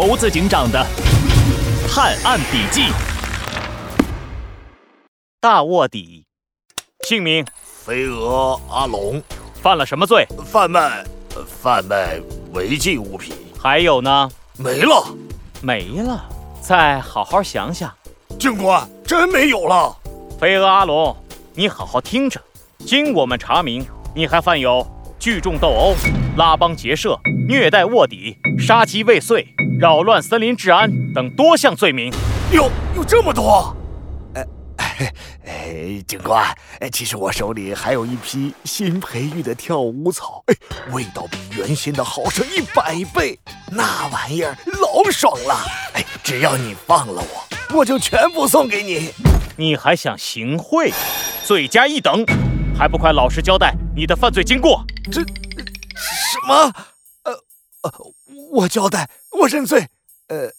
猴子警长的探案笔记。大卧底，姓名飞蛾阿龙，犯了什么罪？贩卖贩卖违禁物品，还有呢？没了，没了。再好好想想。警官，真没有了。飞蛾阿龙，你好好听着。经我们查明，你还犯有聚众斗殴、拉帮结社、虐待卧底、杀鸡未遂、扰乱森林治安等多项罪名。有有这么多？哎哎哎，警官，哎，其实我手里还有一批新培育的跳舞草，哎，味道比原先的好上一百倍，那玩意儿老爽了。哎，只要你放了我，我就全部送给你。你还想行贿？罪加一等，还不快老实交代你的犯罪经过？这什么？呃呃，我交代，我认罪。呃，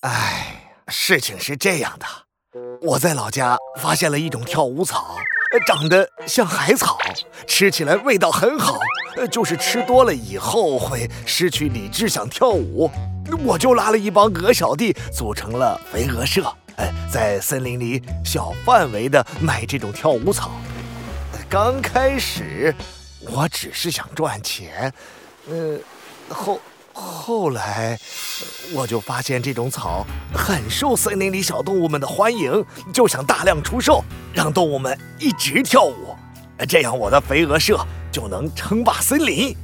哎，事情是这样的，我在老家发现了一种跳舞草，长得像海草，吃起来味道很好，呃，就是吃多了以后会失去理智，想跳舞。我就拉了一帮鹅小弟，组成了肥鹅社。哎，在森林里小范围的卖这种跳舞草。刚开始，我只是想赚钱，呃，后后来，我就发现这种草很受森林里小动物们的欢迎，就想大量出售，让动物们一直跳舞，这样我的肥鹅社就能称霸森林。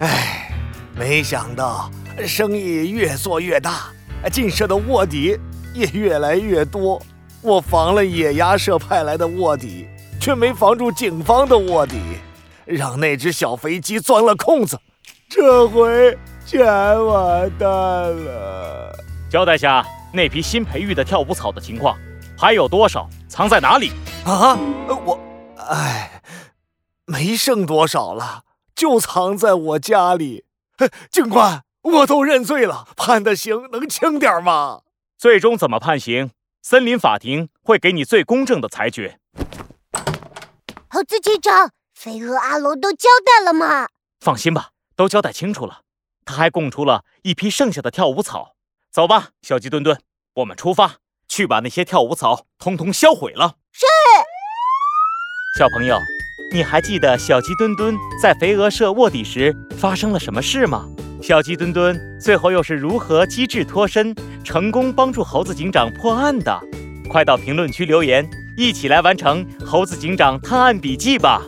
哎，没想到生意越做越大，进社的卧底。也越来越多，我防了野鸭社派来的卧底，却没防住警方的卧底，让那只小肥鸡钻了空子，这回全完蛋了。交代下那批新培育的跳舞草的情况，还有多少？藏在哪里？啊，我，哎，没剩多少了，就藏在我家里。警官，我都认罪了，判的刑能轻点吗？最终怎么判刑？森林法庭会给你最公正的裁决。猴子警长，飞蛾阿龙都交代了吗？放心吧，都交代清楚了。他还供出了一批剩下的跳舞草。走吧，小鸡墩墩，我们出发去把那些跳舞草通通销毁了。是。小朋友，你还记得小鸡墩墩在肥鹅社卧底时发生了什么事吗？小鸡墩墩最后又是如何机智脱身，成功帮助猴子警长破案的？快到评论区留言，一起来完成猴子警长探案笔记吧！